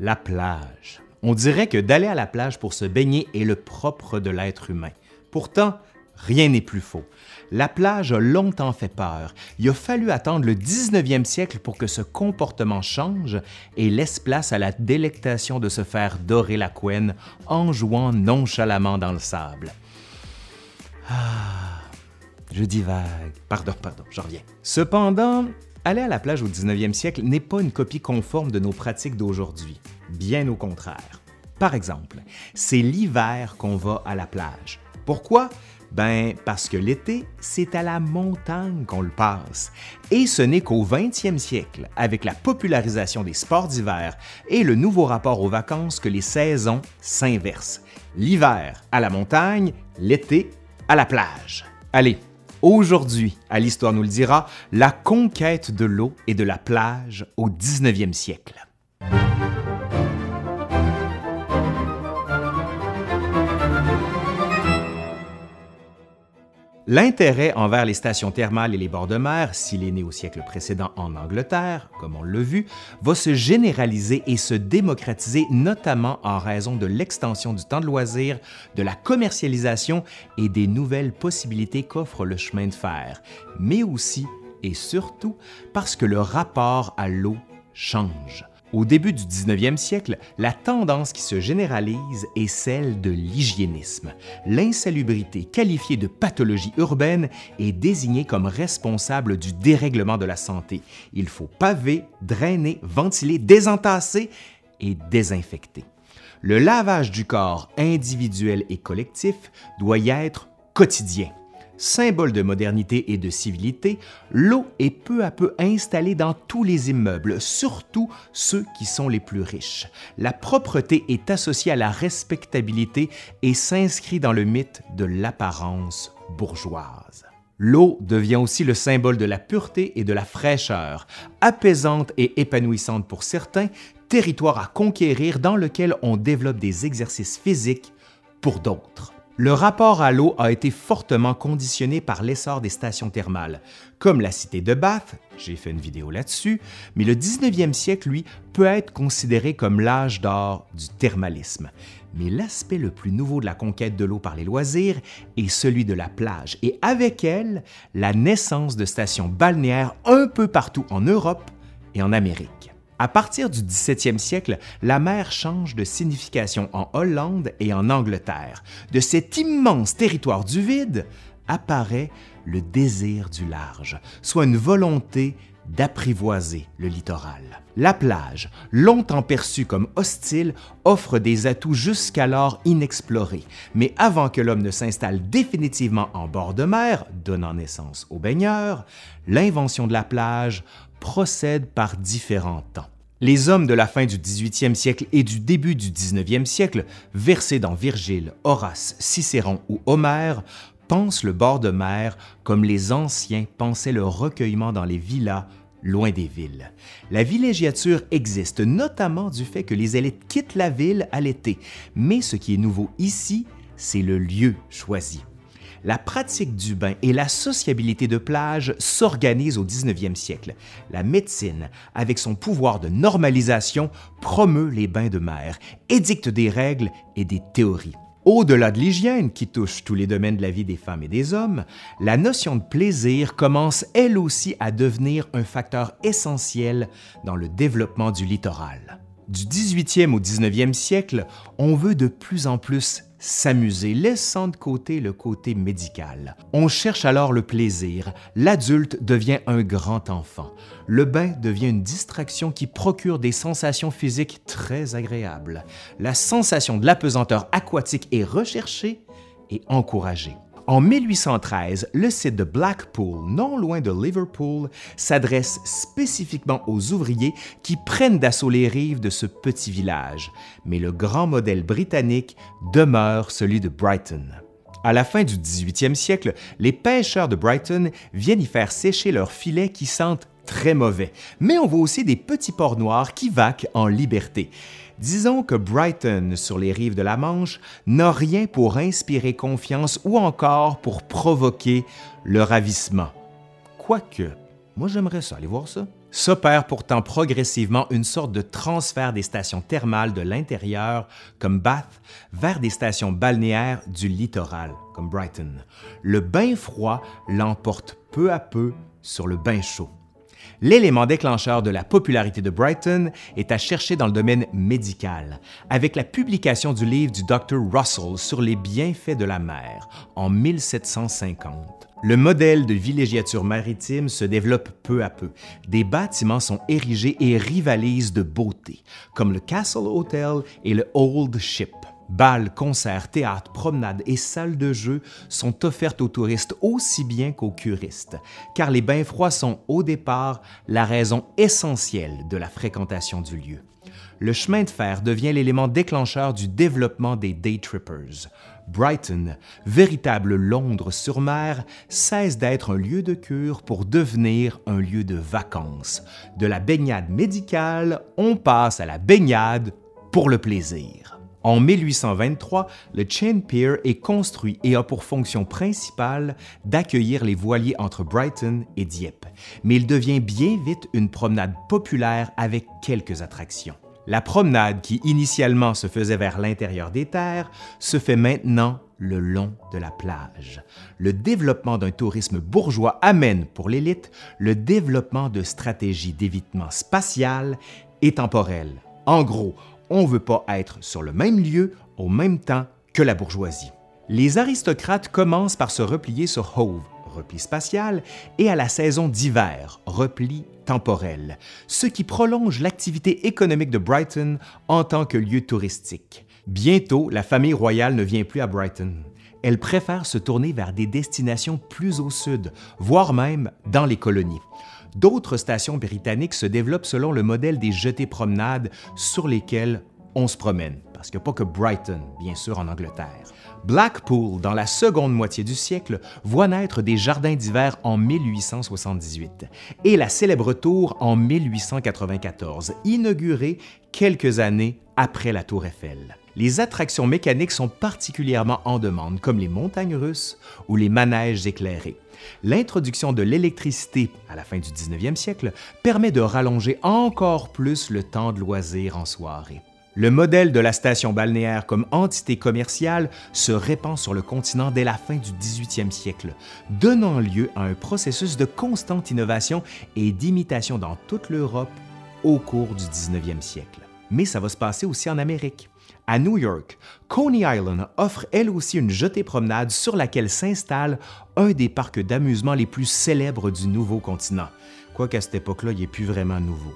La plage. On dirait que d'aller à la plage pour se baigner est le propre de l'être humain. Pourtant, rien n'est plus faux. La plage a longtemps fait peur. Il a fallu attendre le 19e siècle pour que ce comportement change et laisse place à la délectation de se faire dorer la couenne en jouant nonchalamment dans le sable. Ah, je divague. Pardon, pardon, j'en reviens. Cependant, aller à la plage au 19e siècle n'est pas une copie conforme de nos pratiques d'aujourd'hui. Bien au contraire. Par exemple, c'est l'hiver qu'on va à la plage. Pourquoi? Ben, parce que l'été, c'est à la montagne qu'on le passe. Et ce n'est qu'au 20e siècle, avec la popularisation des sports d'hiver et le nouveau rapport aux vacances, que les saisons s'inversent. L'hiver à la montagne, l'été à la plage. Allez, aujourd'hui, à l'Histoire nous le dira, la conquête de l'eau et de la plage au 19e siècle. L'intérêt envers les stations thermales et les bords de mer, s'il est né au siècle précédent en Angleterre, comme on l'a vu, va se généraliser et se démocratiser notamment en raison de l'extension du temps de loisir, de la commercialisation et des nouvelles possibilités qu'offre le chemin de fer, mais aussi et surtout parce que le rapport à l'eau change. Au début du 19e siècle, la tendance qui se généralise est celle de l'hygiénisme. L'insalubrité, qualifiée de pathologie urbaine, est désignée comme responsable du dérèglement de la santé. Il faut paver, drainer, ventiler, désentasser et désinfecter. Le lavage du corps individuel et collectif doit y être quotidien. Symbole de modernité et de civilité, l'eau est peu à peu installée dans tous les immeubles, surtout ceux qui sont les plus riches. La propreté est associée à la respectabilité et s'inscrit dans le mythe de l'apparence bourgeoise. L'eau devient aussi le symbole de la pureté et de la fraîcheur, apaisante et épanouissante pour certains, territoire à conquérir dans lequel on développe des exercices physiques pour d'autres. Le rapport à l'eau a été fortement conditionné par l'essor des stations thermales, comme la cité de Bath, j'ai fait une vidéo là-dessus, mais le 19e siècle, lui, peut être considéré comme l'âge d'or du thermalisme. Mais l'aspect le plus nouveau de la conquête de l'eau par les loisirs est celui de la plage, et avec elle, la naissance de stations balnéaires un peu partout en Europe et en Amérique. À partir du 17e siècle, la mer change de signification en Hollande et en Angleterre. De cet immense territoire du vide apparaît le désir du large, soit une volonté d'apprivoiser le littoral. La plage, longtemps perçue comme hostile, offre des atouts jusqu'alors inexplorés, mais avant que l'homme ne s'installe définitivement en bord de mer, donnant naissance aux baigneurs, l'invention de la plage procède par différents temps. Les hommes de la fin du 18e siècle et du début du 19e siècle, versés dans Virgile, Horace, Cicéron ou Homère, pensent le bord de mer comme les anciens pensaient le recueillement dans les villas loin des villes. La villégiature existe notamment du fait que les élites quittent la ville à l'été, mais ce qui est nouveau ici, c'est le lieu choisi la pratique du bain et la sociabilité de plage s'organisent au 19e siècle. La médecine, avec son pouvoir de normalisation, promeut les bains de mer, édicte des règles et des théories. Au-delà de l'hygiène qui touche tous les domaines de la vie des femmes et des hommes, la notion de plaisir commence elle aussi à devenir un facteur essentiel dans le développement du littoral. Du 18e au 19e siècle, on veut de plus en plus s'amuser, laissant de côté le côté médical. On cherche alors le plaisir. L'adulte devient un grand enfant. Le bain devient une distraction qui procure des sensations physiques très agréables. La sensation de l'apesanteur aquatique est recherchée et encouragée. En 1813, le site de Blackpool, non loin de Liverpool, s'adresse spécifiquement aux ouvriers qui prennent d'assaut les rives de ce petit village, mais le grand modèle britannique demeure celui de Brighton. À la fin du 18e siècle, les pêcheurs de Brighton viennent y faire sécher leurs filets qui sentent très mauvais, mais on voit aussi des petits porcs noirs qui vaquent en liberté. Disons que Brighton, sur les rives de la Manche, n'a rien pour inspirer confiance ou encore pour provoquer le ravissement. Quoique, moi j'aimerais ça, aller voir ça. s'opère pourtant progressivement une sorte de transfert des stations thermales de l'intérieur, comme Bath, vers des stations balnéaires du littoral, comme Brighton. Le bain froid l'emporte peu à peu sur le bain chaud. L'élément déclencheur de la popularité de Brighton est à chercher dans le domaine médical, avec la publication du livre du Dr. Russell sur les bienfaits de la mer en 1750. Le modèle de villégiature maritime se développe peu à peu. Des bâtiments sont érigés et rivalisent de beauté, comme le Castle Hotel et le Old Ship. Bals, concerts, théâtres, promenades et salles de jeu sont offertes aux touristes aussi bien qu'aux curistes, car les bains froids sont au départ la raison essentielle de la fréquentation du lieu. Le chemin de fer devient l'élément déclencheur du développement des day trippers. Brighton, véritable Londres sur mer, cesse d'être un lieu de cure pour devenir un lieu de vacances. De la baignade médicale, on passe à la baignade pour le plaisir. En 1823, le Chain Pier est construit et a pour fonction principale d'accueillir les voiliers entre Brighton et Dieppe, mais il devient bien vite une promenade populaire avec quelques attractions. La promenade qui initialement se faisait vers l'intérieur des terres se fait maintenant le long de la plage. Le développement d'un tourisme bourgeois amène pour l'élite le développement de stratégies d'évitement spatial et temporel. En gros, on ne veut pas être sur le même lieu au même temps que la bourgeoisie. Les aristocrates commencent par se replier sur Hove, repli spatial, et à la saison d'hiver, repli temporel, ce qui prolonge l'activité économique de Brighton en tant que lieu touristique. Bientôt, la famille royale ne vient plus à Brighton. Elle préfère se tourner vers des destinations plus au sud, voire même dans les colonies. D'autres stations britanniques se développent selon le modèle des jetées promenades sur lesquelles on se promène, parce que pas que Brighton, bien sûr, en Angleterre. Blackpool, dans la seconde moitié du siècle, voit naître des jardins d'hiver en 1878 et la célèbre tour en 1894, inaugurée quelques années après la tour Eiffel. Les attractions mécaniques sont particulièrement en demande, comme les montagnes russes ou les manèges éclairés. L'introduction de l'électricité à la fin du 19e siècle permet de rallonger encore plus le temps de loisir en soirée. Le modèle de la station balnéaire comme entité commerciale se répand sur le continent dès la fin du 18e siècle, donnant lieu à un processus de constante innovation et d'imitation dans toute l'Europe au cours du 19e siècle. Mais ça va se passer aussi en Amérique. À New York, Coney Island offre elle aussi une jetée promenade sur laquelle s'installe un des parcs d'amusement les plus célèbres du nouveau continent. Quoiqu'à cette époque-là, il n'est plus vraiment nouveau.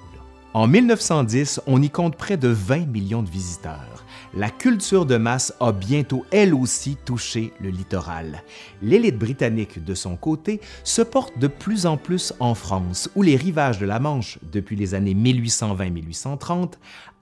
En 1910, on y compte près de 20 millions de visiteurs. La culture de masse a bientôt elle aussi touché le littoral. L'élite britannique, de son côté, se porte de plus en plus en France, où les rivages de la Manche, depuis les années 1820-1830,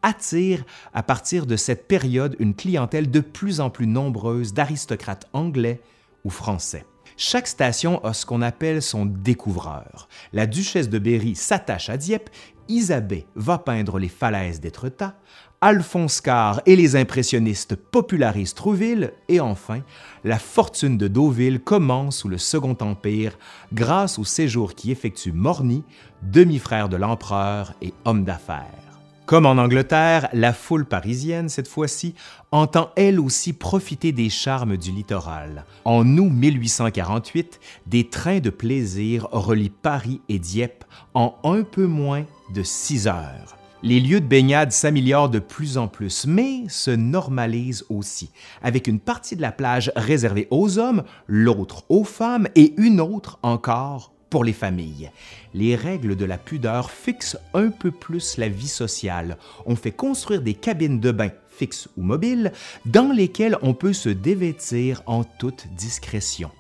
attirent à partir de cette période une clientèle de plus en plus nombreuse d'aristocrates anglais ou français. Chaque station a ce qu'on appelle son découvreur. La duchesse de Berry s'attache à Dieppe Isabelle va peindre les falaises d'Étretat, Alphonse Carr et les impressionnistes popularisent Trouville, et enfin, la fortune de Deauville commence sous le Second Empire grâce au séjour qui effectue Morny, demi-frère de l'empereur et homme d'affaires. Comme en Angleterre, la foule parisienne, cette fois-ci, entend elle aussi profiter des charmes du littoral. En août 1848, des trains de plaisir relient Paris et Dieppe en un peu moins de six heures. Les lieux de baignade s'améliorent de plus en plus, mais se normalisent aussi, avec une partie de la plage réservée aux hommes, l'autre aux femmes et une autre encore pour les familles. Les règles de la pudeur fixent un peu plus la vie sociale. On fait construire des cabines de bain fixes ou mobiles dans lesquelles on peut se dévêtir en toute discrétion.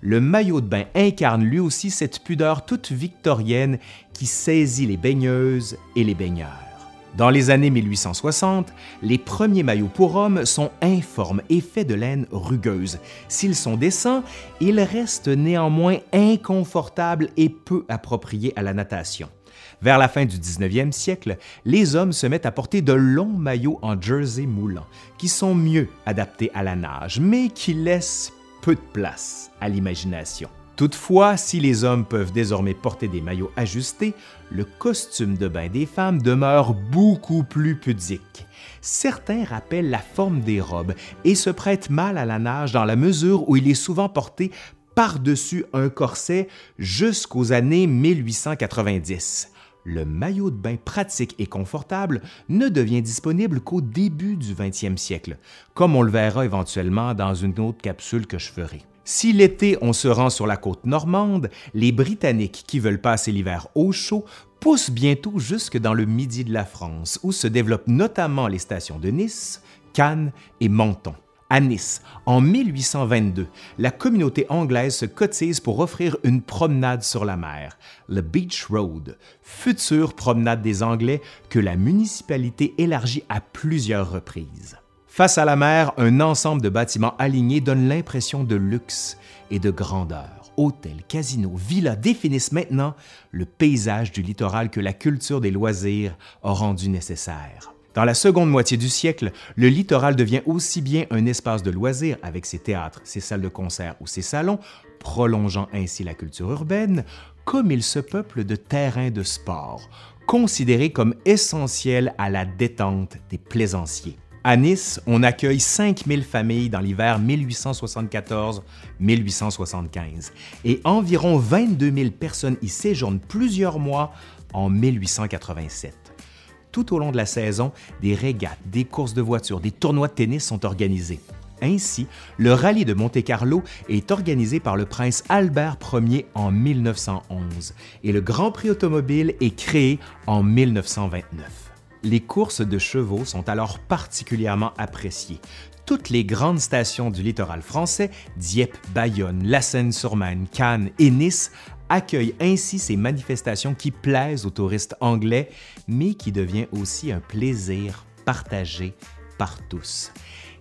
Le maillot de bain incarne lui aussi cette pudeur toute victorienne qui saisit les baigneuses et les baigneurs. Dans les années 1860, les premiers maillots pour hommes sont informes et faits de laine rugueuse. S'ils sont décents, ils restent néanmoins inconfortables et peu appropriés à la natation. Vers la fin du 19e siècle, les hommes se mettent à porter de longs maillots en jersey moulant, qui sont mieux adaptés à la nage, mais qui laissent peu de place à l'imagination. Toutefois, si les hommes peuvent désormais porter des maillots ajustés, le costume de bain des femmes demeure beaucoup plus pudique. Certains rappellent la forme des robes et se prêtent mal à la nage dans la mesure où il est souvent porté par-dessus un corset jusqu'aux années 1890. Le maillot de bain pratique et confortable ne devient disponible qu'au début du 20e siècle, comme on le verra éventuellement dans une autre capsule que je ferai. Si l'été on se rend sur la côte normande, les Britanniques qui veulent passer l'hiver au chaud poussent bientôt jusque dans le midi de la France, où se développent notamment les stations de Nice, Cannes et Menton. À Nice, en 1822, la communauté anglaise se cotise pour offrir une promenade sur la mer, le Beach Road, future promenade des Anglais que la municipalité élargit à plusieurs reprises. Face à la mer, un ensemble de bâtiments alignés donne l'impression de luxe et de grandeur. Hôtels, casinos, villas définissent maintenant le paysage du littoral que la culture des loisirs a rendu nécessaire. Dans la seconde moitié du siècle, le littoral devient aussi bien un espace de loisirs avec ses théâtres, ses salles de concert ou ses salons, prolongeant ainsi la culture urbaine, comme il se peuple de terrains de sport, considérés comme essentiels à la détente des plaisanciers. À Nice, on accueille 5000 familles dans l'hiver 1874-1875 et environ 22 000 personnes y séjournent plusieurs mois en 1887. Tout au long de la saison, des régates, des courses de voitures, des tournois de tennis sont organisés. Ainsi, le rallye de Monte-Carlo est organisé par le prince Albert Ier en 1911 et le Grand Prix automobile est créé en 1929. Les courses de chevaux sont alors particulièrement appréciées. Toutes les grandes stations du littoral français, Dieppe, Bayonne, La Seine-sur-Marne, Cannes et Nice, accueillent ainsi ces manifestations qui plaisent aux touristes anglais, mais qui devient aussi un plaisir partagé par tous.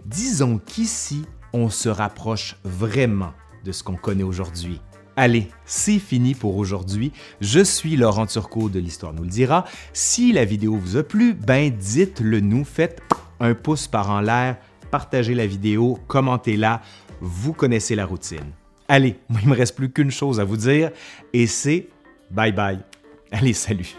Disons qu'ici, on se rapproche vraiment de ce qu'on connaît aujourd'hui. Allez, c'est fini pour aujourd'hui. Je suis Laurent Turcot de l'Histoire nous le dira. Si la vidéo vous a plu, ben dites-le nous, faites un pouce par en l'air, partagez la vidéo, commentez-la, vous connaissez la routine. Allez, il me reste plus qu'une chose à vous dire et c'est bye bye. Allez, salut.